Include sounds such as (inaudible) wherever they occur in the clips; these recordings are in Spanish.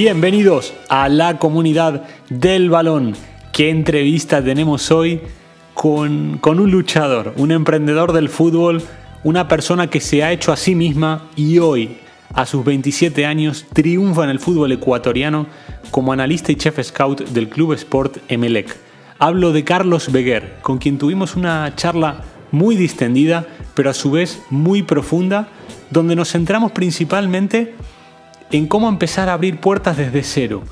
Bienvenidos a la comunidad del balón. ¿Qué entrevista tenemos hoy con, con, un luchador, un emprendedor del fútbol, una persona que se ha hecho a sí misma y hoy, a sus 27 años, triunfa en el fútbol ecuatoriano como analista y chef scout del Club Sport Emelec? Hablo de Carlos Beguer, con quien tuvimos una charla muy distendida, pero a su vez muy profunda, donde nos centramos principalmente en cómo empezar a abrir puertas desde cero,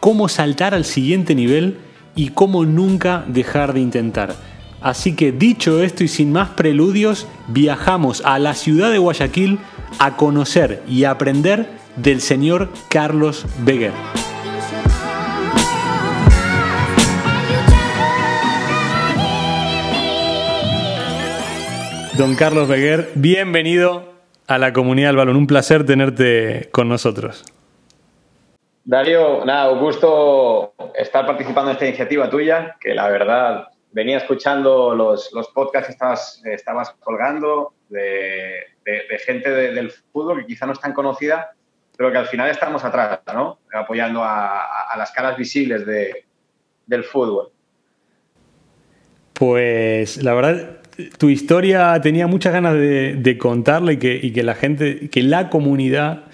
cómo saltar al siguiente nivel y cómo nunca dejar de intentar. Así que dicho esto y sin más preludios, viajamos a la ciudad de Guayaquil a conocer y aprender del señor Carlos Beguer. Don Carlos Beguer, bienvenido a la comunidad del balón. Un placer tenerte con nosotros. Darío, nada, un gusto estar participando en esta iniciativa tuya, que la verdad venía escuchando los, los podcasts que estabas, estabas colgando de, de, gente del fútbol que quizá no es tan conocida, pero que al final estamos atrás, ¿no? Apoyando a, a las caras visibles de, del fútbol. Pues la verdad, tu historia tenía muchas ganas de, de contarla y que, la gente, que la comunidad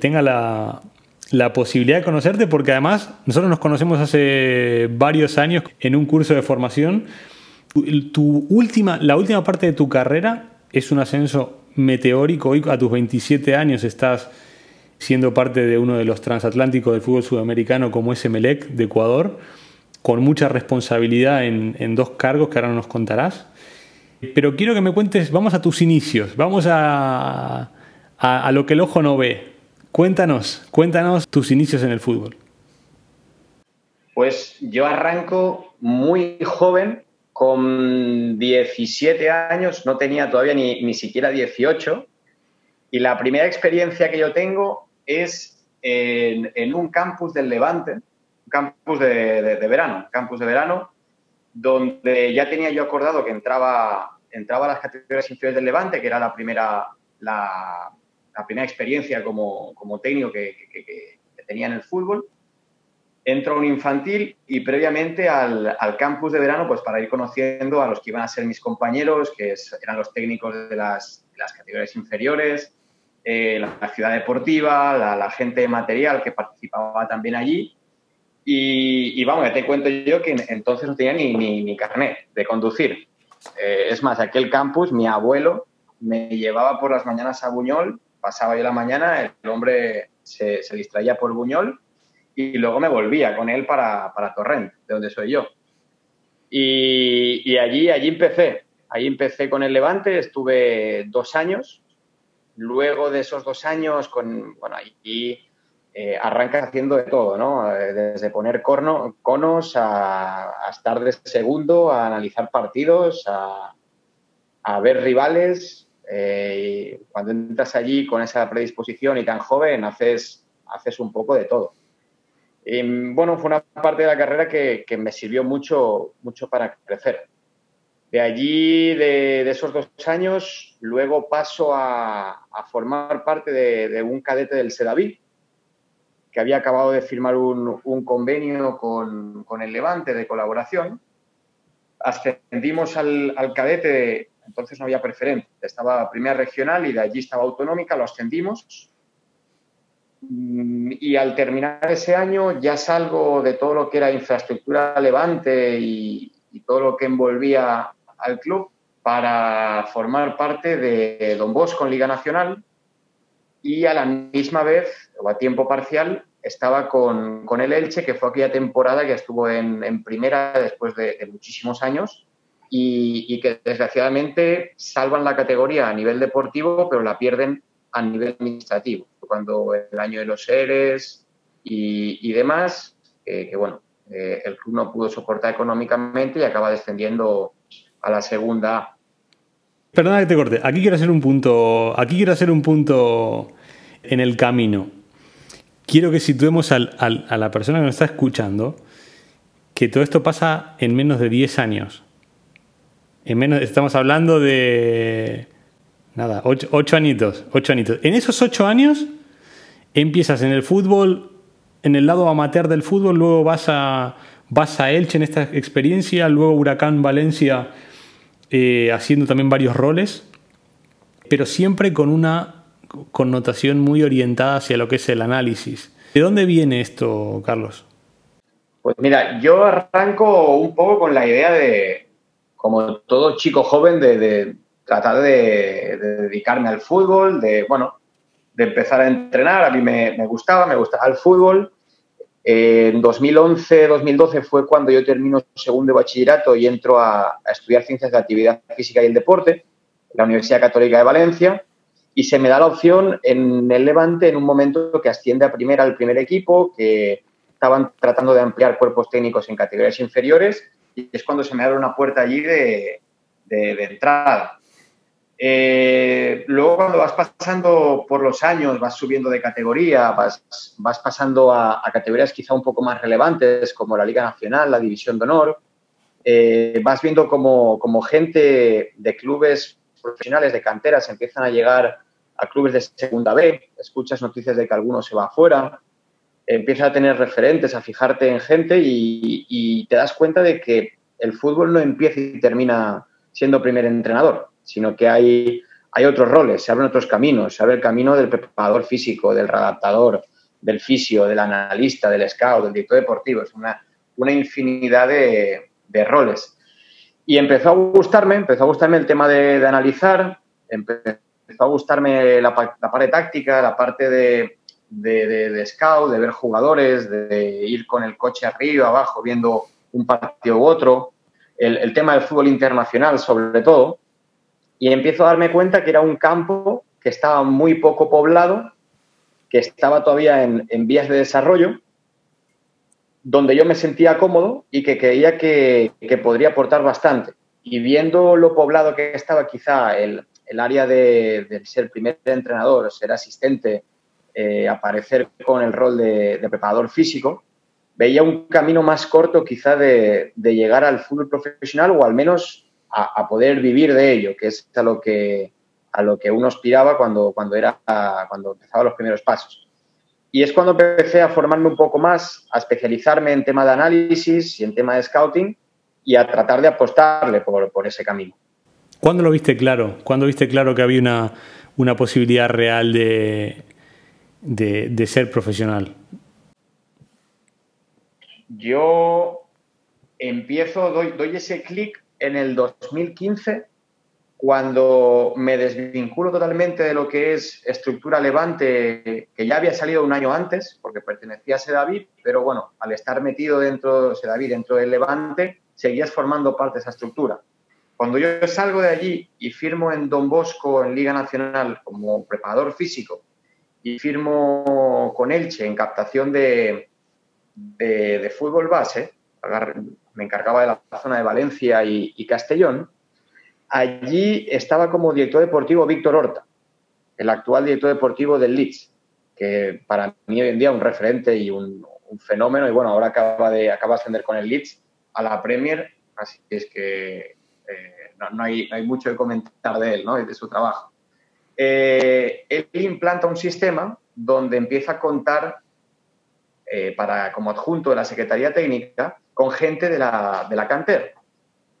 tenga la, posibilidad de conocerte, porque además nosotros nos conocemos hace varios años en un curso de formación. Tu, última, la última parte de tu carrera es un ascenso meteórico. Hoy a tus 27 años estás siendo parte de uno de los transatlánticos del fútbol sudamericano como es Emelec de Ecuador, con mucha responsabilidad en dos cargos que ahora nos contarás. Pero quiero que me cuentes, vamos a tus inicios, vamos a, a, lo que el ojo no ve. Cuéntanos, cuéntanos tus inicios en el fútbol. Pues yo arranco muy joven, con 17 años, no tenía todavía ni, ni siquiera 18, y la primera experiencia que yo tengo es en, en un campus del Levante, un campus de, de, de verano, campus de verano, donde ya tenía yo acordado que entraba, entraba a las categorías inferiores del Levante, que era la primera, la, primera experiencia como, como técnico que, que, tenía en el fútbol. Entro a un infantil y previamente al, al, campus de verano, pues para ir conociendo a los que iban a ser mis compañeros, que eran los técnicos de las, las categorías inferiores, eh, la, la, ciudad deportiva, la, la gente de material que participaba también allí y, y, vamos, ya te cuento yo que entonces no tenía ni, ni, ni carnet de conducir. Eh, es más, aquel campus, mi abuelo me llevaba por las mañanas a Buñol, pasaba yo la mañana, el hombre se, se distraía por Buñol y luego me volvía con él para, para Torrent, de donde soy yo. Y, y, allí, allí empecé. Allí empecé con el Levante, estuve dos años. Luego de esos dos años, con, bueno, allí eh, arrancas haciendo de todo, ¿no? Eh, desde poner corno, conos a, a, estar de segundo, a analizar partidos, a, a ver rivales. Eh, cuando entras allí con esa predisposición y tan joven, haces, haces un poco de todo. Y, bueno, fue una parte de la carrera que, que me sirvió mucho, mucho para crecer. De allí, de, de, esos dos años, luego paso a, a formar parte de, de un cadete del Sedaví, que había acabado de firmar un, un convenio con, con, el Levante de colaboración. Ascendimos al, al, cadete, entonces no había preferente, estaba primera regional y de allí estaba autonómica, lo ascendimos. Y al terminar ese año ya salgo de todo lo que era infraestructura Levante y, y todo lo que envolvía al club para formar parte de Don Bosco en Liga Nacional, y a la misma vez, o a tiempo parcial, estaba con, con el Elche, que fue aquella temporada que estuvo en, en primera después de, de muchísimos años y, y, que desgraciadamente salvan la categoría a nivel deportivo, pero la pierden a nivel administrativo. Cuando el año de los seres y, y demás, eh, que bueno, eh, el club no pudo soportar económicamente y acaba descendiendo a la segunda Perdona que te corte. Aquí quiero hacer un punto. Aquí quiero hacer un punto en el camino. Quiero que situemos al, al, a la persona que nos está escuchando que todo esto pasa en menos de 10 años. En menos, estamos hablando de. Nada, 8, añitos, 8 añitos. En esos 8 años empiezas en el fútbol en el lado amateur del fútbol, luego vas a, vas a Elche en esta experiencia, luego Huracán Valencia eh, haciendo también varios roles, pero siempre con una connotación muy orientada hacia lo que es el análisis. ¿De dónde viene esto, Carlos? Pues mira, yo arranco un poco con la idea de, como todo chico joven, de, tratar de, dedicarme al fútbol, de, bueno, de empezar a entrenar. A mí me, gustaba, me gustaba el fútbol. en 2011, 2012 fue cuando yo termino segundo de bachillerato y entro a, a, estudiar ciencias de actividad física y el deporte en la Universidad Católica de Valencia y se me da la opción en el Levante en un momento que asciende a primera al primer equipo, que estaban tratando de ampliar cuerpos técnicos en categorías inferiores y es cuando se me abre una puerta allí de, entrada. Eh, luego cuando vas pasando por los años, vas subiendo de categoría, vas, vas pasando a, categorías quizá un poco más relevantes como la Liga Nacional, la División de Honor, eh, vas viendo como, como, gente de clubes profesionales, de canteras, empiezan a llegar a clubes de segunda B, escuchas noticias de que alguno se va afuera, empiezas a tener referentes, a fijarte en gente y, te das cuenta de que el fútbol no empieza y termina siendo primer entrenador, sino que hay, hay otros roles, se abren otros caminos, se abre el camino del preparador físico, del redactador, del fisio, del analista, del scout, del director deportivo, es una, una infinidad de, roles. Y empezó a gustarme, empezó a gustarme el tema de, de analizar, empezó a gustarme la, parte táctica, la parte de, de, scout, de ver jugadores, de ir con el coche arriba, abajo, viendo un partido u otro, el, tema del fútbol internacional sobre todo, y empiezo a darme cuenta que era un campo que estaba muy poco poblado, que estaba todavía en, vías de desarrollo, donde yo me sentía cómodo y que creía que, podría aportar bastante. Y viendo lo poblado que estaba quizá el, área de, ser primer entrenador, ser asistente, eh, aparecer con el rol de, preparador físico, veía un camino más corto quizá de, llegar al fútbol profesional o al menos a, poder vivir de ello, que es a lo que, a lo que uno aspiraba cuando, cuando, era, cuando empezaba los primeros pasos. Y es cuando empecé a formarme un poco más, a especializarme en tema de análisis y en tema de scouting y a tratar de apostarle por ese camino. ¿Cuándo lo viste claro? ¿Cuándo viste claro que había una, una posibilidad real de, de, ser profesional? Yo empiezo, doy, doy ese clic en el 2015 cuando me desvinculo totalmente de lo que es estructura levante, que ya había salido un año antes, porque pertenecía a Sedavid, pero bueno, al estar metido dentro de Sedavid, dentro del levante, seguías formando parte de esa estructura. Cuando yo salgo de allí y firmo en Don Bosco, en Liga Nacional, como preparador físico, y firmo con Elche en captación de, de, fútbol base, me encargaba de la zona de Valencia y, Castellón, allí estaba como director deportivo Víctor Horta, el actual director deportivo del Leeds, que para mí hoy en día es un referente y un, fenómeno, y bueno, ahora acaba de, acaba de ascender con el Leeds a la Premier, así es que eh, no, hay, mucho que comentar de él, ¿no? de su trabajo. Eh, él implanta un sistema donde empieza a contar eh, para, como adjunto de la Secretaría Técnica con gente de la, de la canter.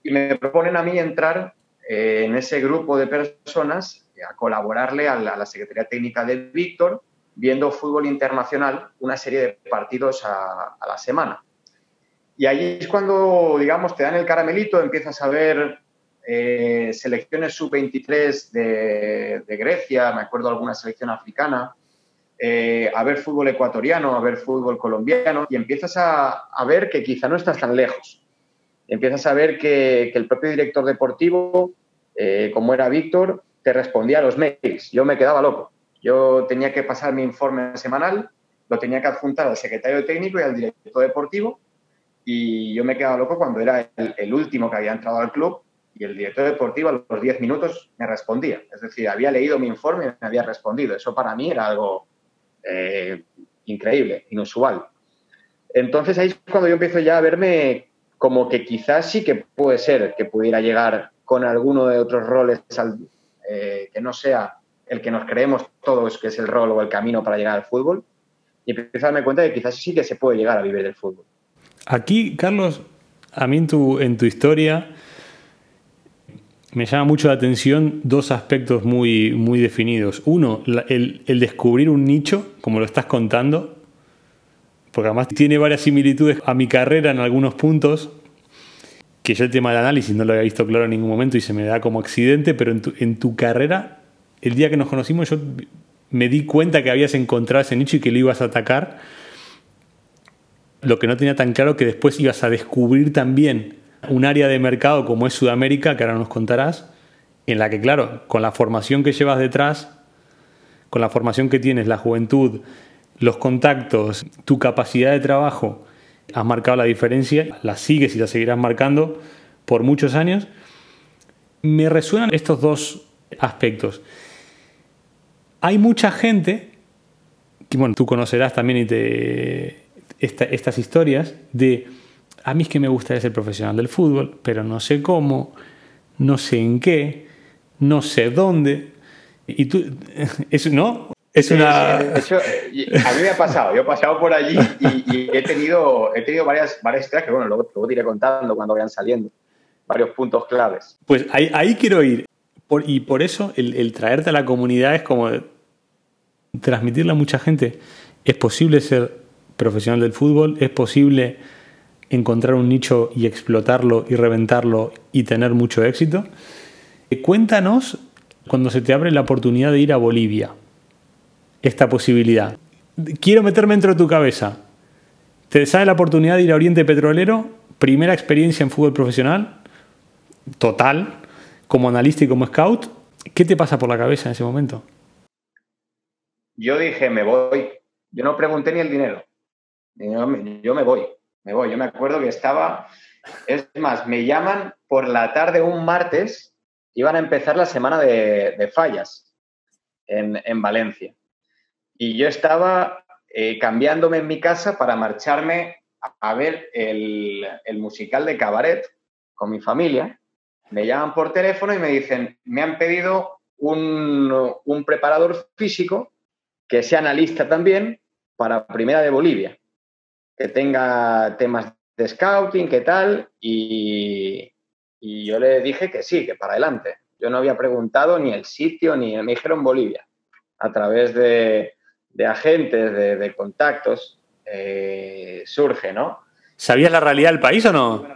Y me proponen a mí entrar en ese grupo de personas a colaborarle a la, Secretaría Técnica de Víctor, viendo fútbol internacional, una serie de partidos a la semana. Y ahí es cuando, digamos, te dan el caramelito, empiezas a ver eh, selecciones sub-23 de, Grecia, me acuerdo alguna selección africana, eh, a ver fútbol ecuatoriano, a ver fútbol colombiano, y empiezas a, ver que quizá no estás tan lejos. Empiezas a ver que, el propio director deportivo, eh, como era Víctor, te respondía a los mails. Yo me quedaba loco. Yo tenía que pasar mi informe semanal, lo tenía que adjuntar al secretario técnico y al director deportivo, y yo me quedaba loco cuando era el último que había entrado al club y el director deportivo a los 10 minutos me respondía. Es decir, había leído mi informe y me había respondido. Eso para mí era algo eh, increíble, inusual. Entonces ahí es cuando yo empiezo ya a verme como que quizás sí que puede ser que pudiera llegar con alguno de otros roles eh, que no sea el que nos creemos todos que es el rol o el camino para llegar al fútbol. y empiezo a darme cuenta de que quizás sí que se puede llegar a vivir del fútbol. Aquí, Carlos, a mí en tu, en tu historia me llama mucho la atención dos aspectos muy, muy definidos. Uno, el, el, descubrir un nicho, como lo estás contando, porque además tiene varias similitudes a mi carrera en algunos puntos, que yo el tema del análisis no lo había visto claro en ningún momento y se me da como accidente, pero en tu, en tu carrera, el día que nos conocimos, yo me di cuenta que habías encontrado ese nicho y que lo ibas a atacar. Lo que no tenía tan claro que después ibas a descubrir también un área de mercado como es Sudamérica, que ahora nos contarás, en la que, claro, con la formación que llevas detrás, con la formación que tienes, la juventud, los contactos, tu capacidad de trabajo, has marcado la diferencia, la sigues y la seguirás marcando por muchos años. Me resuenan estos dos aspectos. Hay mucha gente, que bueno, tú conocerás también y te, estas historias, de a mí es que me gustaría ser profesional del fútbol, pero no sé cómo, no sé en qué, no sé dónde. Y tú, (laughs) eso, ¿no? Es una... a mí me ha pasado, yo he pasado por allí y, he tenido, he tenido varias, varias historias que, bueno, luego, te iré contando cuando vayan saliendo, varios puntos claves. Pues ahí, ahí quiero ir. y por eso el, el, traerte a la comunidad es como transmitirle a mucha gente. Es posible ser profesional del fútbol, es posible encontrar un nicho y explotarlo y reventarlo y tener mucho éxito. Eh, cuéntanos cuando se te abre la oportunidad de ir a Bolivia, esta posibilidad. Quiero meterme dentro de tu cabeza. Te sale la oportunidad de ir a Oriente Petrolero, primera experiencia en fútbol profesional, total, como analista y como scout. ¿Qué te pasa por la cabeza en ese momento? Yo dije, me voy. Yo no pregunté ni el dinero. Yo me voy me voy. Yo me acuerdo que estaba, es más, me llaman por la tarde un martes, iban a empezar la semana de, fallas en, Valencia. Y yo estaba eh, cambiándome en mi casa para marcharme a, ver el, musical de cabaret con mi familia. Me llaman por teléfono y me dicen, me han pedido un, un preparador físico que sea analista también para Primera de Bolivia que tenga temas de scouting, qué tal, y, yo le dije que sí, que para adelante. Yo no había preguntado ni el sitio, ni me dijeron Bolivia. A través de, agentes, de, contactos, eh, surge, ¿no? ¿Sabías la realidad del país o no?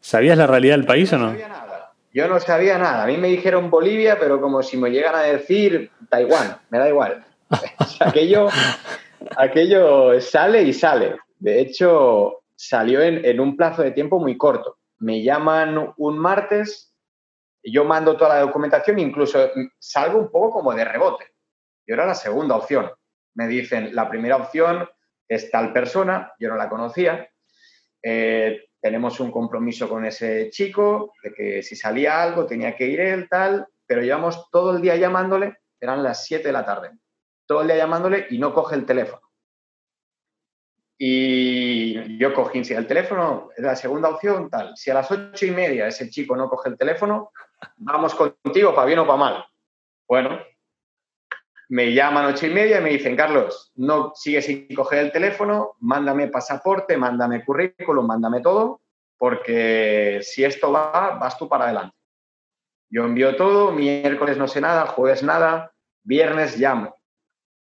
¿Sabías la realidad del país o no? No sabía nada. Yo no sabía nada. A mí me dijeron Bolivia, pero como si me llegan a decir Taiwán, me da igual. (laughs) aquello, aquello sale y sale. De hecho, salió en, un plazo de tiempo muy corto. Me llaman un martes, yo mando toda la documentación, incluso salgo un poco como de rebote. Yo era la segunda opción. Me dicen, la primera opción es tal persona, yo no la conocía. Eh, tenemos un compromiso con ese chico, de que si salía algo tenía que ir él, tal, pero llevamos todo el día llamándole, eran las 7 de la tarde, todo el día llamándole y no coge el teléfono. Y yo cogí si el teléfono, la segunda opción, tal. Si a las ocho y media ese chico no coge el teléfono, vamos contigo para bien o para mal. Bueno, me llaman ocho y media y me dicen, Carlos, no sigues sin coger el teléfono, mándame pasaporte, mándame currículum, mándame todo, porque si esto va, vas tú para adelante. Yo envío todo, miércoles no sé nada, jueves nada, viernes llamo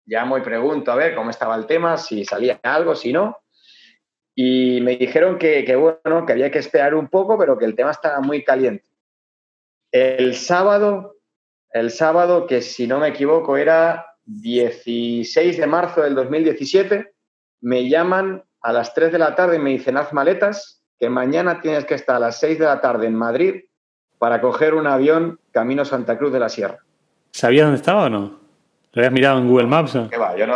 llamo y pregunto a ver cómo estaba el tema, si salía algo, si no. Y me dijeron que, bueno, que había que esperar un poco, pero que el tema estaba muy caliente. El sábado, el sábado, que si no me equivoco era 16 de marzo del 2017, me llaman a las 3 de la tarde y me dicen, haz maletas, que mañana tienes que estar a las 6 de la tarde en Madrid para coger un avión camino Santa Cruz de la Sierra. ¿Sabías dónde estaba o no? ¿Lo habías mirado en Google Maps? yo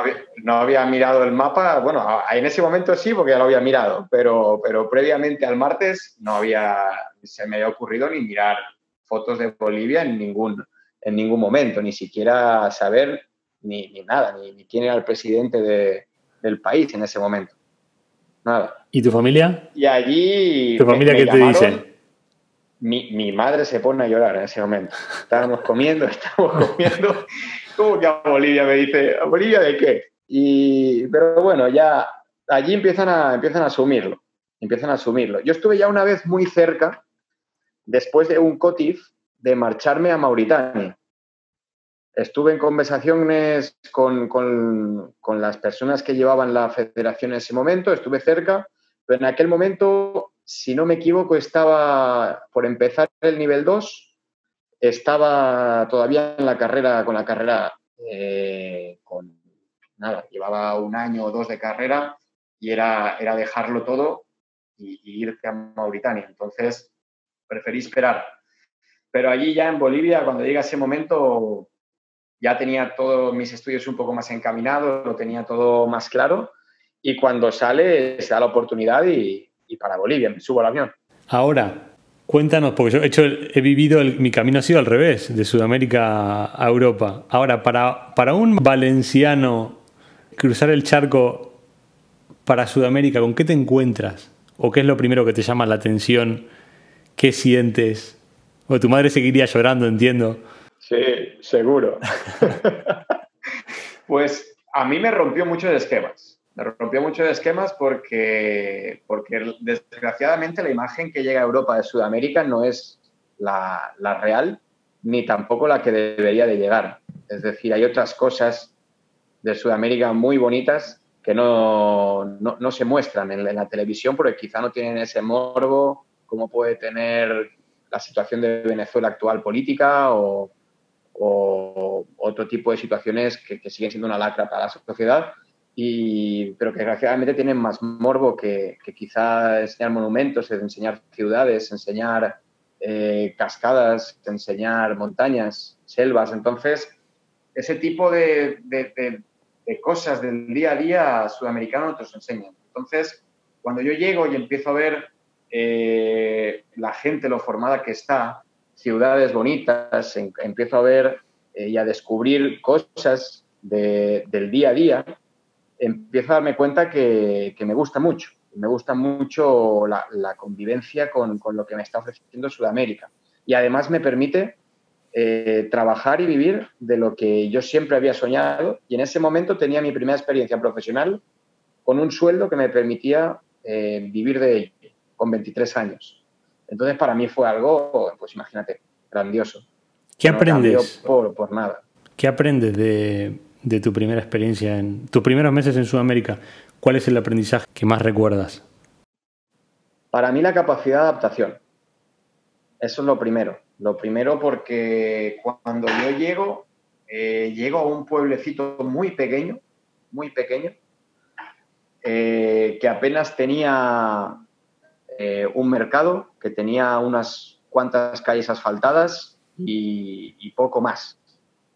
no había, mirado el mapa. Bueno, en ese momento sí, porque ya lo había mirado, pero, pero previamente al martes no había, se me había ocurrido ni mirar fotos de Bolivia en ningún, en ningún momento, ni siquiera saber ni, nada, ni, quién era el presidente del país en ese momento. Nada. ¿Y tu familia? Y allí. ¿Tu familia qué te dice? Mi, mi madre se pone a llorar en ese momento. Estábamos comiendo, (laughs) estábamos comiendo ¿Cómo que a Bolivia? Me dice, ¿a Bolivia de qué? Y, pero bueno, ya allí empiezan a, empiezan a asumirlo, empiezan a asumirlo. Yo estuve ya una vez muy cerca, después de un COTIF, de marcharme a Mauritania. Estuve en conversaciones con, con, con, las personas que llevaban la federación en ese momento, estuve cerca, pero en aquel momento, si no me equivoco, estaba por empezar el nivel 2, estaba todavía en la carrera, con la carrera, eh, con nada, llevaba un año o dos de carrera y era, era dejarlo todo y, y irte a Mauritania. Entonces, preferí esperar. Pero allí ya en Bolivia, cuando llega ese momento, ya tenía todos mis estudios un poco más encaminados, lo tenía todo más claro y cuando sale se da la oportunidad y, y para Bolivia, me subo al avión. Ahora, cuéntanos, porque yo he, hecho, he vivido, mi camino ha sido al revés, de Sudamérica a Europa. Ahora, para, para un valenciano cruzar el charco para Sudamérica, ¿con qué te encuentras? ¿O qué es lo primero que te llama la atención? ¿Qué sientes? O tu madre seguiría llorando, entiendo. Sí, seguro. (laughs) pues a mí me rompió mucho de esquemas. Me rompió mucho de esquemas porque, porque desgraciadamente la imagen que llega a Europa de Sudamérica no es la, la real ni tampoco la que debería de llegar. Es decir, hay otras cosas de Sudamérica muy bonitas que no, no, se muestran en, en, la televisión porque quizá no tienen ese morbo como puede tener la situación de Venezuela actual política o, o otro tipo de situaciones que, que, siguen siendo una lacra para la sociedad, y, pero que desgraciadamente tienen más morbo que, que quizá enseñar monumentos, enseñar ciudades, enseñar eh, cascadas, enseñar montañas, selvas. Entonces, ese tipo de, cosas del día a día sudamericano los enseñan. Entonces, cuando yo llego y empiezo a ver eh, la gente, lo formada que está, ciudades bonitas, empiezo a ver eh, y a descubrir cosas de, del día a día, empiezo a darme cuenta que, que me gusta mucho. Me gusta mucho la, la convivencia con, con, lo que me está ofreciendo Sudamérica. Y además me permite eh, trabajar y vivir de lo que yo siempre había soñado. Y en ese momento tenía mi primera experiencia profesional con un sueldo que me permitía eh, vivir de ello, con 23 años. Entonces, para mí fue algo, pues imagínate, grandioso. ¿Qué no aprendes? Por, por, nada. ¿Qué aprendes de, de, tu primera experiencia, en tus primeros meses en Sudamérica? ¿Cuál es el aprendizaje que más recuerdas? Para mí la capacidad de adaptación. Eso es lo primero. Lo primero porque cuando yo llego, eh, llego a un pueblecito muy pequeño, muy pequeño, eh, que apenas tenía eh, un mercado, que tenía unas cuantas calles asfaltadas y, y, poco más.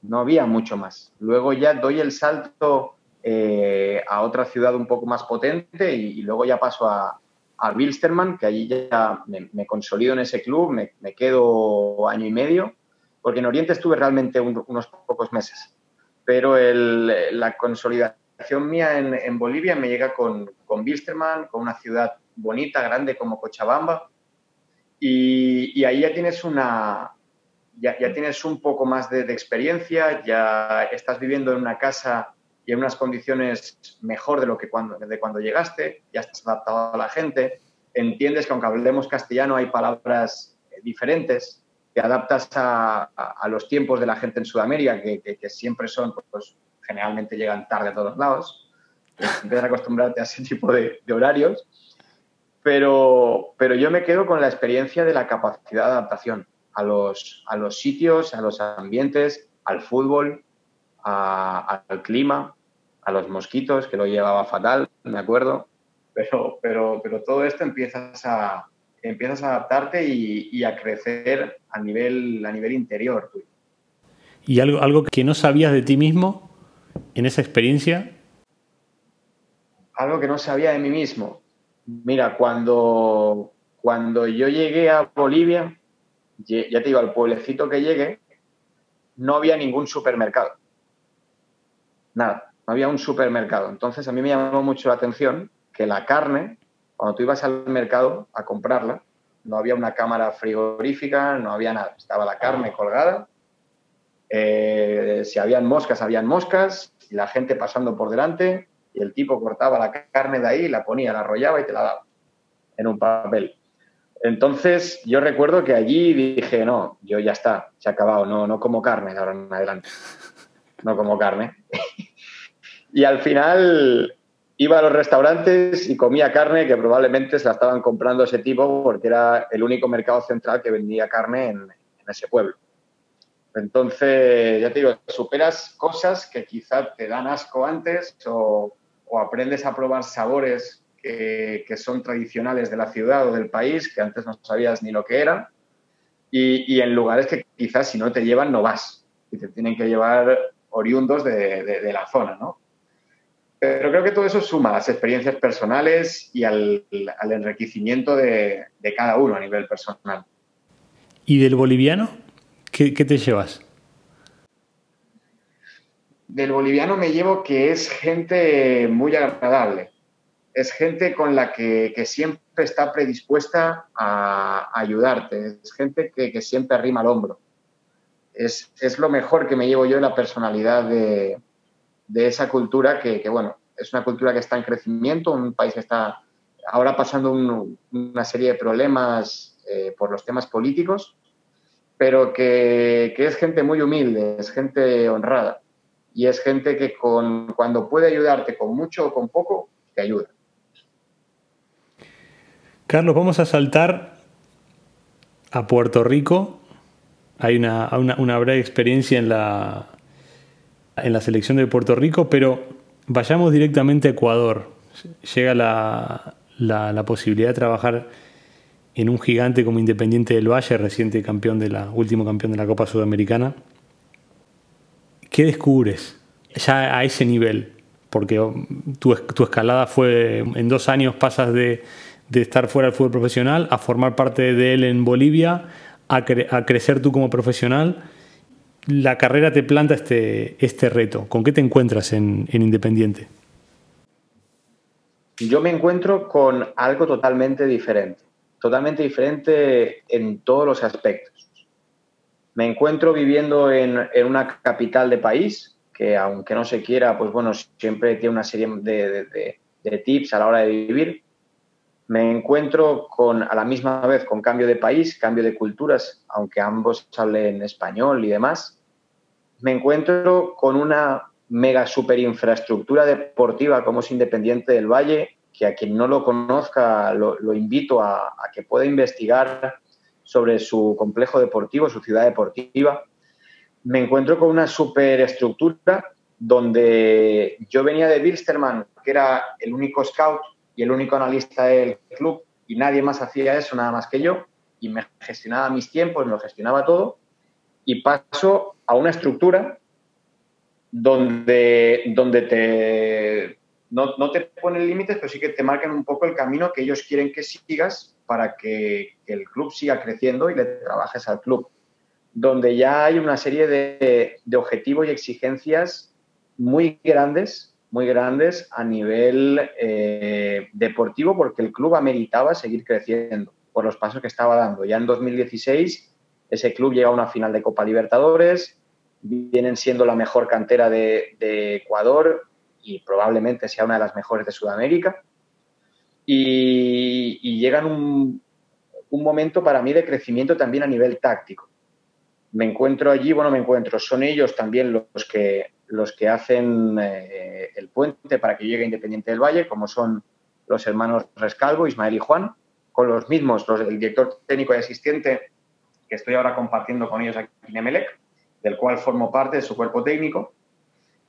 No había mucho más. Luego ya doy el salto eh, a otra ciudad un poco más potente y, luego ya paso a, a Wilstermann, que allí ya me, me, consolido en ese club, me, me, quedo año y medio, porque en Oriente estuve realmente un, unos pocos meses. Pero el, la consolidación mía en, en, Bolivia me llega con, con Wilstermann, con una ciudad bonita, grande como Cochabamba, y, y ahí ya tienes una, ya, ya, tienes un poco más de, de, experiencia, ya estás viviendo en una casa y en unas condiciones mejor de lo que cuando, de cuando llegaste, ya estás adaptado a la gente, entiendes que aunque hablemos castellano hay palabras diferentes, te adaptas a, a, a los tiempos de la gente en Sudamérica, que, que, que siempre son, pues generalmente llegan tarde a todos lados, empiezas a acostumbrarte a ese tipo de, de horarios, pero, pero yo me quedo con la experiencia de la capacidad de adaptación a los, a los sitios, a los ambientes, al fútbol, a, al clima, a los mosquitos, que lo llevaba fatal, me acuerdo, pero, pero, pero todo esto empiezas a, empiezas a adaptarte y, y, a crecer a nivel, a nivel interior. ¿Y algo, algo que no sabías de ti mismo en esa experiencia? Algo que no sabía de mí mismo. Mira, cuando, cuando yo llegué a Bolivia, ya te digo, al pueblecito que llegué, no había ningún supermercado. Nada, no había un supermercado. Entonces a mí me llamó mucho la atención que la carne, cuando tú ibas al mercado a comprarla, no había una cámara frigorífica, no había nada. Estaba la carne colgada. Eh, si habían moscas, habían moscas. y la gente pasando por delante y el tipo cortaba la carne de ahí, la ponía, la arrollaba y te la daba en un papel. Entonces yo recuerdo que allí dije, no, yo ya está, se ha acabado, no, no como carne de ahora en adelante, no como carne. (laughs) y al final iba a los restaurantes y comía carne que probablemente se la estaban comprando ese tipo porque era el único mercado central que vendía carne en, ese pueblo. Entonces, ya te digo, superas cosas que quizá te dan asco antes o, aprendes a probar sabores que, son tradicionales de la ciudad o del país, que antes no sabías ni lo que eran, y, en lugares que quizás si no te llevan no vas, y te tienen que llevar oriundos de, de la zona, ¿no? Pero creo que todo eso suma a las experiencias personales y al, enriquecimiento de, cada uno a nivel personal. ¿Y del boliviano? ¿Qué, te llevas? Del boliviano me llevo que es gente muy agradable. Es gente con la que, siempre está predispuesta a, ayudarte. Es gente que, siempre arrima el hombro. Es, es, lo mejor que me llevo yo en la personalidad de, de esa cultura que, bueno, es una cultura que está en crecimiento, un país que está ahora pasando una serie de problemas eh, por los temas políticos, pero que, es gente muy humilde, es gente honrada y es gente que con, cuando puede ayudarte con mucho o con poco, te ayuda. Carlos, vamos a saltar a Puerto Rico. Hay una, breve experiencia en la, en la selección de Puerto Rico, pero vayamos directamente a Ecuador. Llega la, posibilidad de trabajar en un gigante como Independiente del Valle, reciente campeón de la, último campeón de la Copa Sudamericana. ¿Qué descubres ya a ese nivel? Porque tu, escalada fue, en dos años pasas de, estar fuera del fútbol profesional a formar parte de él en Bolivia, a, crecer tú como profesional la carrera te planta este, este reto? ¿Con qué te encuentras en, Independiente? Yo me encuentro con algo totalmente diferente, totalmente diferente en todos los aspectos. Me encuentro viviendo en, una capital de país que aunque no se quiera, pues bueno, siempre tiene una serie de, de tips a la hora de vivir me encuentro con, a la misma vez con cambio de país, cambio de culturas, aunque ambos hablen español y demás. Me encuentro con una mega super infraestructura deportiva como es Independiente del Valle, que a quien no lo conozca lo, invito a, a, que pueda investigar sobre su complejo deportivo, su ciudad deportiva. Me encuentro con una superestructura donde yo venía de Bilsterman, que era el único scout y el único analista del club y nadie más hacía eso nada más que yo y me gestionaba mis tiempos, me lo gestionaba todo y paso a una estructura donde, donde te, no, no te ponen límites, pero sí que te marcan un poco el camino que ellos quieren que sigas para que, el club siga creciendo y le trabajes al club. Donde ya hay una serie de, de objetivos y exigencias muy grandes muy grandes a nivel eh, deportivo porque el club ameritaba seguir creciendo por los pasos que estaba dando. Ya en 2016 ese club llega a una final de Copa Libertadores, vienen siendo la mejor cantera de, Ecuador y probablemente sea una de las mejores de Sudamérica. Y, llegan un momento para mí de crecimiento también a nivel táctico. Me encuentro allí, bueno, me encuentro, son ellos también los que, los que hacen eh, el puente para que llegue Independiente del Valle, como son los hermanos Rescalvo, Ismael y Juan, con los mismos, los, el director técnico y asistente que estoy ahora compartiendo con ellos aquí en Emelec, del cual formo parte de su cuerpo técnico,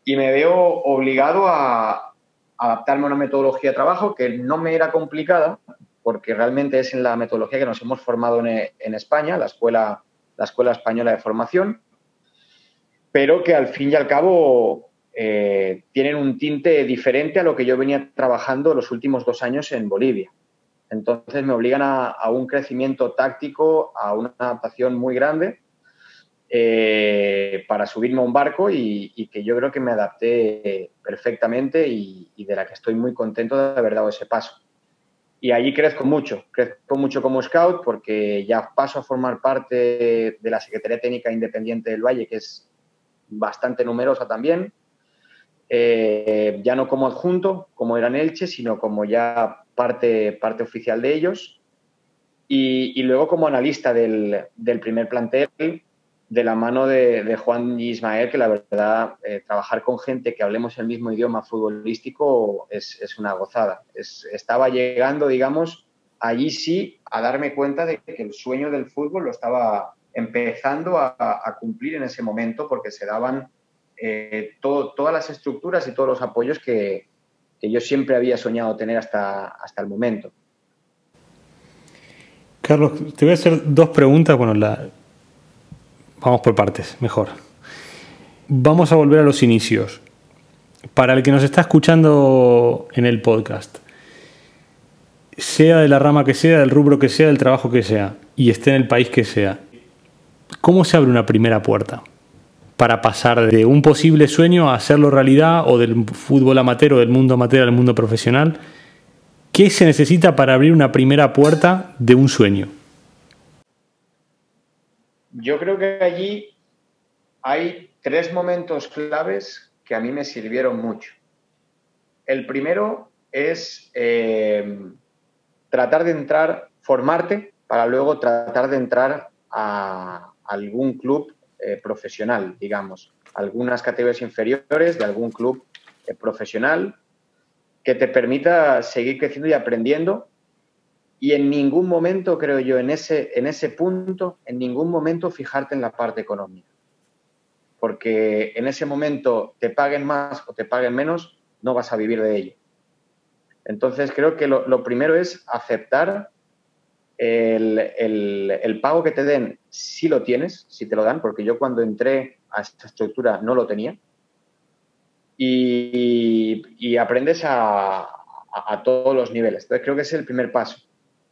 y me veo obligado a adaptarme a una metodología de trabajo que no me era complicada, porque realmente es en la metodología que nos hemos formado en, en España, la escuela, la Escuela Española de Formación, pero que al fin y al cabo eh, tienen un tinte diferente a lo que yo venía trabajando los últimos dos años en Bolivia. Entonces me obligan a, un crecimiento táctico, a una adaptación muy grande eh, para subirme a un barco y, que yo creo que me adapté perfectamente y, de la que estoy muy contento de haber dado ese paso. Y allí crezco mucho, crezco mucho como scout porque ya paso a formar parte de la Secretaría Técnica Independiente del Valle, que es bastante numerosa también. eh, ya no como adjunto, como era en Elche, sino como ya parte, parte oficial de ellos. Y, luego como analista del, del, primer plantel, de la mano de, Juan y Ismael, que la verdad, eh, trabajar con gente que hablemos el mismo idioma futbolístico es, es una gozada. estaba llegando, digamos, allí sí a darme cuenta de que el sueño del fútbol lo estaba empezando a, cumplir en ese momento porque se daban eh, todas las estructuras y todos los apoyos que, yo siempre había soñado tener hasta, hasta el momento. Carlos, te voy a hacer dos preguntas. Bueno, la... vamos por partes, mejor. Vamos a volver a los inicios. Para el que nos está escuchando en el podcast, sea de la rama que sea, del rubro que sea, del trabajo que sea, y esté en el país que sea, ¿cómo se abre una primera puerta? para pasar de un posible sueño a hacerlo realidad o del fútbol amateur o del mundo amateur al mundo profesional? ¿Qué se necesita para abrir una primera puerta de un sueño? Yo creo que allí hay tres momentos claves que a mí me sirvieron mucho. El primero es eh, tratar de entrar, formarte para luego tratar de entrar a algún club eh, profesional, digamos, algunas categorías inferiores de algún club eh, profesional que te permita seguir creciendo y aprendiendo. Y en ningún momento, creo yo, en ese, en ese punto, en ningún momento fijarte en la parte económica. Porque en ese momento te paguen más o te paguen menos, no vas a vivir de ello. Entonces creo que lo, primero es aceptar el, pago que te den, si lo tienes, si te lo dan, porque yo cuando entré a esta estructura no lo tenía. Y, aprendes a, todos los niveles. Entonces creo que es el primer paso.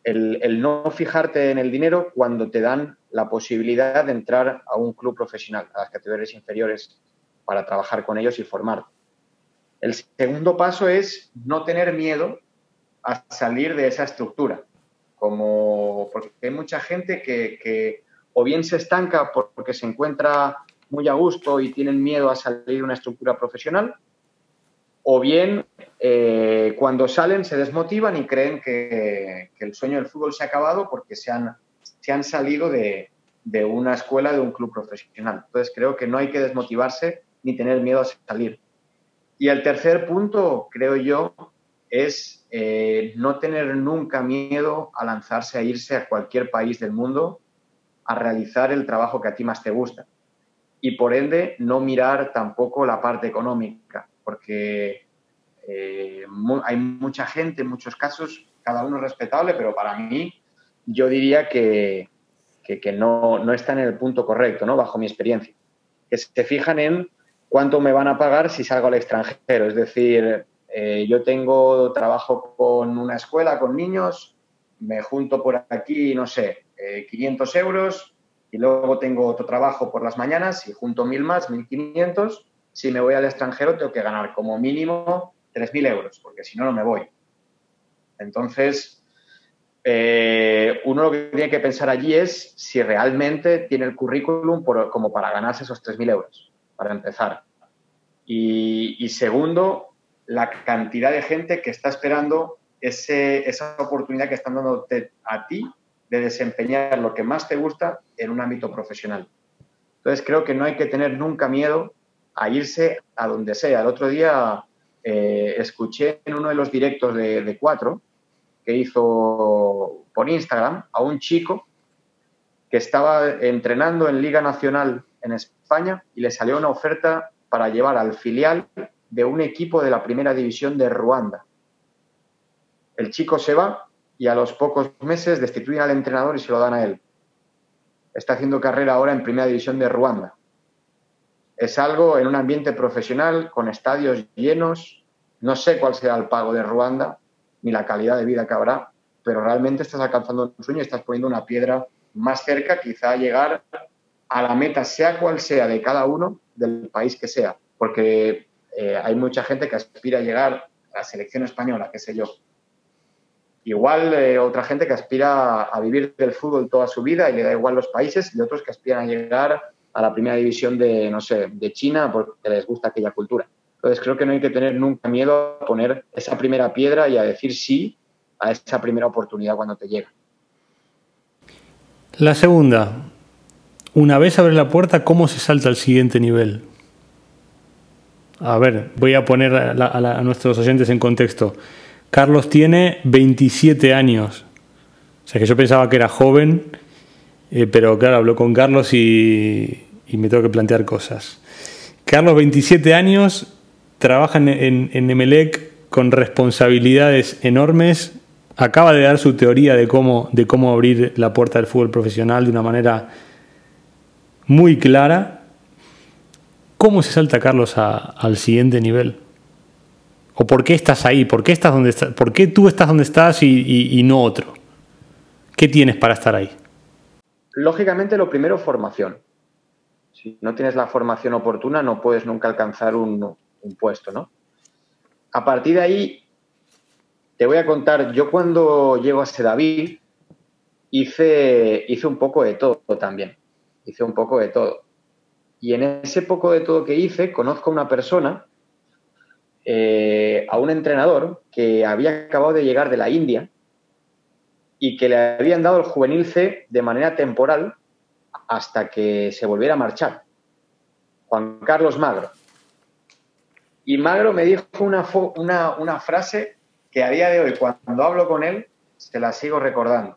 El, no fijarte en el dinero cuando te dan la posibilidad de entrar a un club profesional, a las categorías inferiores, para trabajar con ellos y formarte. El segundo paso es no tener miedo a salir de esa estructura como porque hay mucha gente que, o bien se estanca porque se encuentra muy a gusto y tienen miedo a salir de una estructura profesional, o bien eh, cuando salen se desmotivan y creen que, el sueño del fútbol se ha acabado porque se han, se han salido de, de, una escuela, de un club profesional. Entonces creo que no hay que desmotivarse ni tener miedo a salir. Y el tercer punto, creo yo, es eh, no tener nunca miedo a lanzarse a irse a cualquier país del mundo a realizar el trabajo que a ti más te gusta. Y por ende, no mirar tampoco la parte económica, porque eh, hay mucha gente, en muchos casos, cada uno es respetable, pero para mí yo diría que, que, no, no, está en el punto correcto, ¿no? bajo mi experiencia. Que se fijan en cuánto me van a pagar si salgo al extranjero. Es decir, eh, yo tengo trabajo con una escuela, con niños, me junto por aquí, no sé, 500 eh, euros y luego tengo otro trabajo por las mañanas y junto mil más, 1.500. Si me voy al extranjero tengo que ganar como mínimo 3.000 euros, porque si no, no me voy. Entonces, eh, uno lo que tiene que pensar allí es si realmente tiene el currículum como para ganarse esos 3.000 euros, para empezar. y segundo, la cantidad de gente que está esperando esa oportunidad que están dando a ti de desempeñar lo que más te gusta en un ámbito profesional. Entonces creo que no hay que tener nunca miedo a irse a donde sea. El otro día eh, escuché en uno de los directos de, de Cuatro que hizo por Instagram a un chico que estaba entrenando en Liga Nacional en España y le salió una oferta para llevar al filial de un equipo de la primera división de Ruanda. El chico se va y a los pocos meses destituyen al entrenador y se lo dan a él. Está haciendo carrera ahora en primera división de Ruanda. Es algo en un ambiente profesional, con estadios llenos. No sé cuál será el pago de Ruanda, ni la calidad de vida que habrá, pero realmente estás alcanzando un sueño y estás poniendo una piedra más cerca, quizá a llegar a la meta, sea cual sea, de cada uno del país que sea. Porque eh, hay mucha gente que aspira a llegar a la selección española, qué sé yo. Igual eh, otra gente que aspira a vivir del fútbol toda su vida y le da igual los países, y otros que aspiran a llegar a la primera división de, no sé, de China porque les gusta aquella cultura. Entonces creo que no hay que tener nunca miedo a poner esa primera piedra y a decir sí a esa primera oportunidad cuando te llega. La segunda, una vez abre la puerta, ¿cómo se salta al siguiente nivel? A ver, voy a poner a, nuestros oyentes en contexto. Carlos tiene 27 años. O sea que yo pensaba que era joven, eh, pero claro, hablo con Carlos y, me tengo que plantear cosas. Carlos, 27 años, trabaja en, en, Emelec con responsabilidades enormes. Acaba de dar su teoría de cómo, de cómo abrir la puerta del fútbol profesional de una manera muy clara. ¿Cómo se salta Carlos al siguiente nivel? ¿O por qué estás ahí? ¿Por qué, estás donde estás? ¿Por qué tú estás donde estás y, no otro? ¿Qué tienes para estar ahí? Lógicamente, lo primero, formación. Si no tienes la formación oportuna, no puedes nunca alcanzar un, puesto, ¿no? A partir de ahí, te voy a contar, yo cuando llego a Sedaví, hice, hice un poco de todo también hice un poco de todo. Y en ese poco de todo que hice, conozco a una persona, eh, a un entrenador que había acabado de llegar de la India y que le habían dado el juvenil C de manera temporal hasta que se volviera a marchar. Juan Carlos Magro. Y Magro me dijo una, una, una frase que a día de hoy, cuando hablo con él, se la sigo recordando.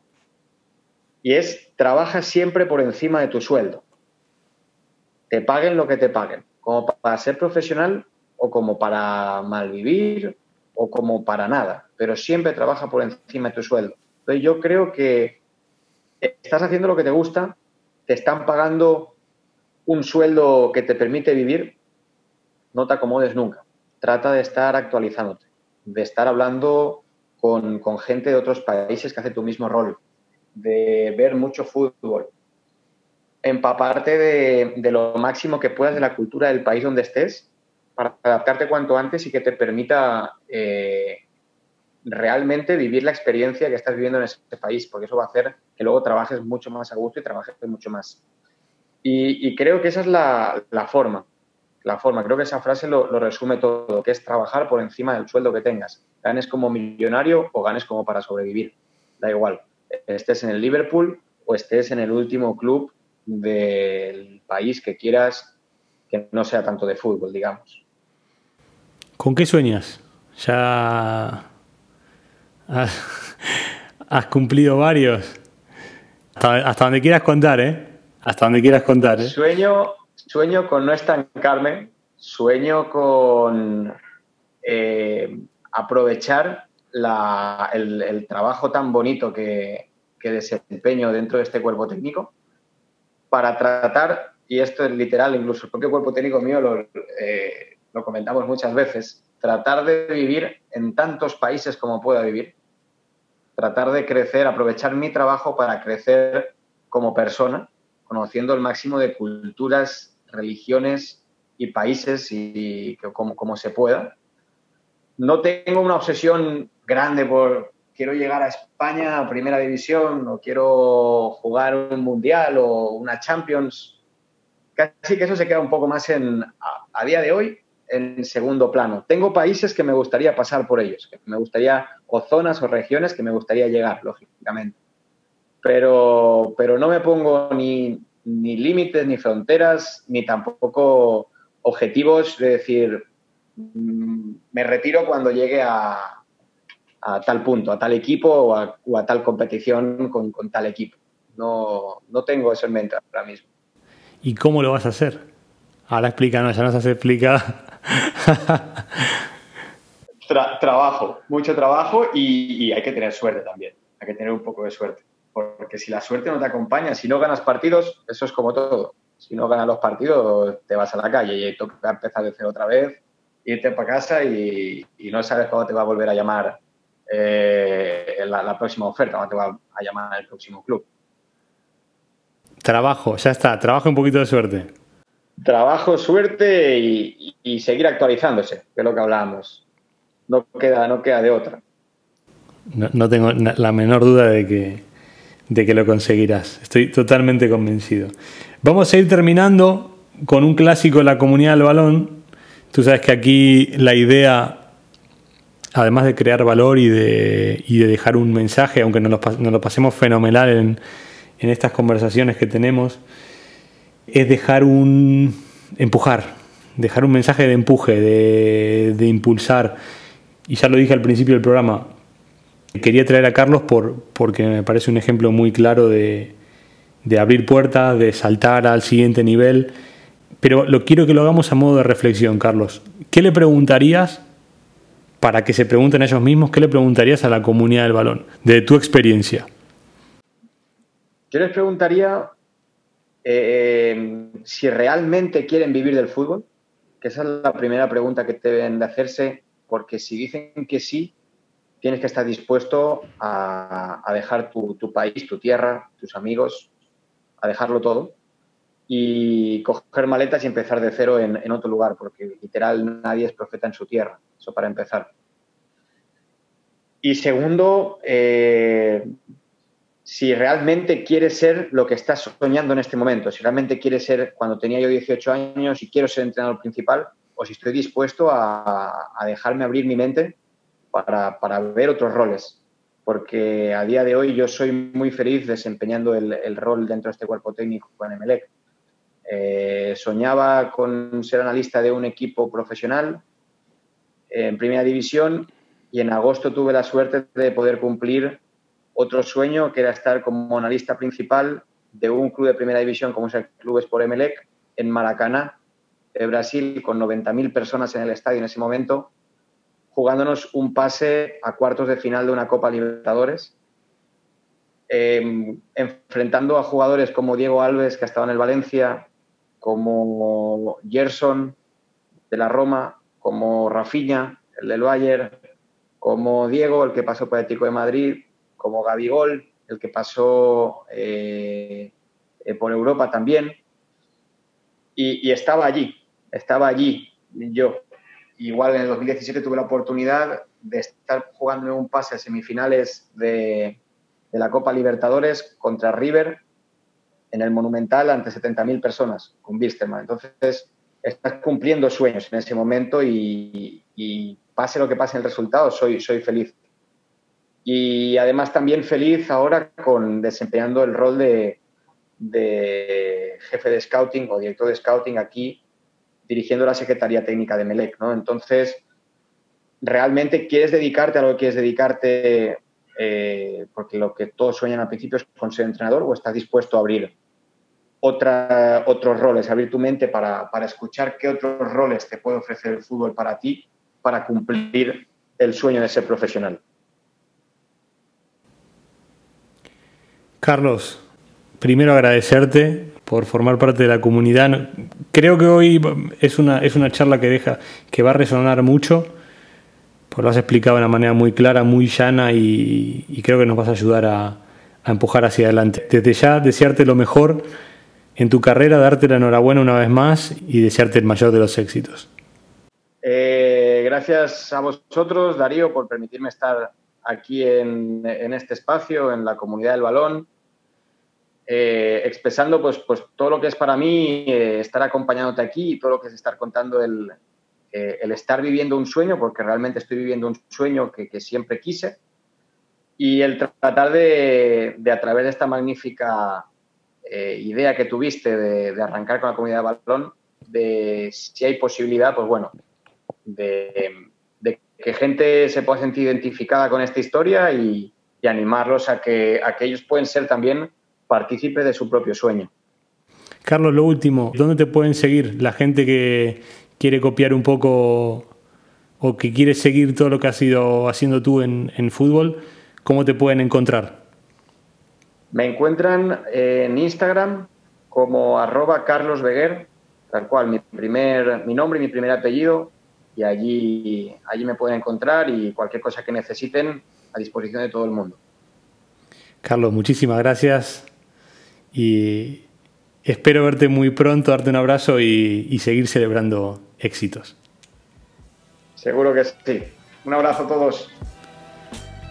Y es, trabaja siempre por encima de tu sueldo. Te paguen lo que te paguen, como para ser profesional o como para malvivir o como para nada, pero siempre trabaja por encima de tu sueldo. Entonces yo creo que estás haciendo lo que te gusta, te están pagando un sueldo que te permite vivir, no te acomodes nunca. Trata de estar actualizándote, de estar hablando con, con gente de otros países que hace tu mismo rol, de ver mucho fútbol, empaparte de, de, lo máximo que puedas de la cultura del país donde estés para adaptarte cuanto antes y que te permita eh, realmente vivir la experiencia que estás viviendo en ese país, porque eso va a hacer que luego trabajes mucho más a gusto y trabajes mucho más. Y, creo que esa es la, forma, la forma. Creo que esa frase lo, lo, resume todo, que es trabajar por encima del sueldo que tengas. Ganes como millonario o ganes como para sobrevivir. Da igual estés en el Liverpool o estés en el último club del país que quieras que no sea tanto de fútbol, digamos. ¿Con qué sueñas? Ya has, cumplido varios. Hasta, donde quieras contar, ¿eh? Hasta donde quieras contar, ¿eh? Sueño, sueño con no estancarme, sueño con eh, aprovechar el, trabajo tan bonito que, desempeño dentro de este cuerpo técnico para tratar, y esto es literal, incluso el propio cuerpo técnico mío lo, eh, lo comentamos muchas veces, tratar de vivir en tantos países como pueda vivir, tratar de crecer, aprovechar mi trabajo para crecer como persona, conociendo el máximo de culturas, religiones y países y, como, como, se pueda. No tengo una obsesión grande por quiero llegar a España a primera división o quiero jugar un mundial o una Champions. Casi que eso se queda un poco más en, a, día de hoy en segundo plano. Tengo países que me gustaría pasar por ellos, que me gustaría, o zonas o regiones que me gustaría llegar, lógicamente. Pero, pero no me pongo ni, ni límites, ni fronteras, ni tampoco objetivos de decir, mm, me retiro cuando llegue a, tal punto, a tal equipo o a, tal competición con, tal equipo. No, no tengo eso en mente ahora mismo. ¿Y cómo lo vas a hacer? Ahora explícanos, ya nos has explicado. (laughs) trabajo, mucho trabajo y, hay que tener suerte también. Hay que tener un poco de suerte. Porque si la suerte no te acompaña, si no ganas partidos, eso es como todo. Si no ganas los partidos, te vas a la calle y toca empezar de cero otra vez, irte para casa y, no sabes cuándo te va a volver a llamar eh, la, próxima oferta, no te va a llamar el próximo club. Trabajo, ya está, trabajo un poquito de suerte. Trabajo, suerte y, seguir actualizándose, que es lo que hablábamos. No queda, no queda de otra. No, tengo la menor duda de que, de que lo conseguirás. Estoy totalmente convencido. Vamos a ir terminando con un clásico de la comunidad del balón. Tú sabes que aquí la idea, además de crear valor y de, y de dejar un mensaje, aunque nos lo, pasemos fenomenal en, en estas conversaciones que tenemos, es dejar un... empujar, dejar un mensaje de empuje, de, de impulsar. Y ya lo dije al principio del programa, quería traer a Carlos por, porque me parece un ejemplo muy claro de, de abrir puertas, de saltar al siguiente nivel. Pero lo quiero que lo hagamos a modo de reflexión, Carlos. ¿Qué le preguntarías para que se pregunten ellos mismos? ¿Qué le preguntarías a la comunidad del balón, de tu experiencia? Yo les preguntaría eh, si realmente quieren vivir del fútbol, que esa es la primera pregunta que deben de hacerse, porque si dicen que sí, tienes que estar dispuesto a, dejar tu, país, tu tierra, tus amigos, a dejarlo todo y coger maletas y empezar de cero en, otro lugar, porque literal nadie es profeta en su tierra, eso para empezar. Y segundo, eh, si realmente quieres ser lo que estás soñando en este momento, si realmente quieres ser cuando tenía yo 18 años y quiero ser entrenador principal, o si estoy dispuesto a, dejarme abrir mi mente para, para ver otros roles porque a día de hoy yo soy muy feliz desempeñando el, rol dentro de este cuerpo técnico con Emelec. Eh, soñaba con ser analista de un equipo profesional en primera división y en agosto tuve la suerte de poder cumplir otro sueño que era estar como analista principal de un club de primera división como es el Club Sport Emelec en Maracaná, de Brasil, con 90.000 personas en el estadio en ese momento jugándonos un pase a cuartos de final de una Copa Libertadores, em, enfrentando a jugadores como Diego Alves, que ha estado en el Valencia, como Gerson de la Roma, como Rafinha, el del Bayern, como Diego, el que pasó por Atlético de Madrid, como Gabigol, el que pasó eh, eh, por Europa también. y, estaba allí, estaba allí yo, igual en el 2017 tuve la oportunidad de estar jugando un pase a semifinales de, la Copa Libertadores contra River en el Monumental ante 70.000 personas con Wisterman. Entonces, estás cumpliendo sueños en ese momento y, pase lo que pase el resultado, soy feliz. Y además también feliz ahora con desempeñando el rol de, jefe de scouting o director de scouting aquí dirigiendo la Secretaría Técnica de Melec, ¿no? Entonces, realmente quieres dedicarte a lo que quieres dedicarte, eh, porque lo que todos sueñan al principio es con ser entrenador, o estás dispuesto a abrir otros roles, abrir tu mente para escuchar qué otros roles te puede ofrecer el fútbol para ti, para cumplir el sueño de ser profesional. Carlos, primero agradecerte por formar parte de la comunidad. Creo que hoy es una, es una charla que deja, que va a resonar mucho, pues lo has explicado de una manera muy clara, muy llana y, creo que nos vas a ayudar a, empujar hacia adelante. Desde ya, desearte lo mejor en tu carrera, darte la enhorabuena una vez más y desearte el mayor de los éxitos. Eh, gracias a vosotros, Darío, por permitirme estar aquí en, en este espacio, en la comunidad del balón. Eh, expresando pues, pues todo lo que es para mí eh, estar acompañándote aquí y todo lo que es estar contando el, eh, el estar viviendo un sueño, porque realmente estoy viviendo un sueño que, siempre quise, y el tratar de, de a través de esta magnífica idea que tuviste de, de, arrancar con la comunidad de balón, de si hay posibilidad, pues bueno, de, de que gente se pueda sentir identificada con esta historia y, y animarlos a que, a que ellos pueden ser también partícipe de su propio sueño. Carlos, lo último, ¿dónde te pueden seguir la gente que quiere copiar un poco o que quiere seguir todo lo que has ido haciendo tú en, fútbol? ¿Cómo te pueden encontrar? Me encuentran en Instagram como arroba Carlos Beguer, tal cual, mi, primer, mi nombre y mi primer apellido, y allí, allí me pueden encontrar y cualquier cosa que necesiten a disposición de todo el mundo. Carlos, muchísimas gracias y espero verte muy pronto, darte un abrazo y, seguir celebrando éxitos. Seguro que sí. Un abrazo a todos.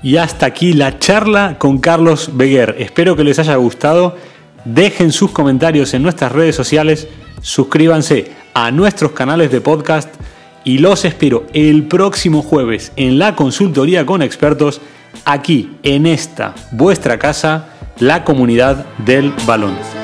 Y hasta aquí la charla con Carlos Beguer. Espero que les haya gustado. Dejen sus comentarios en nuestras redes sociales. Suscríbanse a nuestros canales de podcast y los espero el próximo jueves en la consultoría con expertos aquí en esta vuestra casa, la comunidad del balón.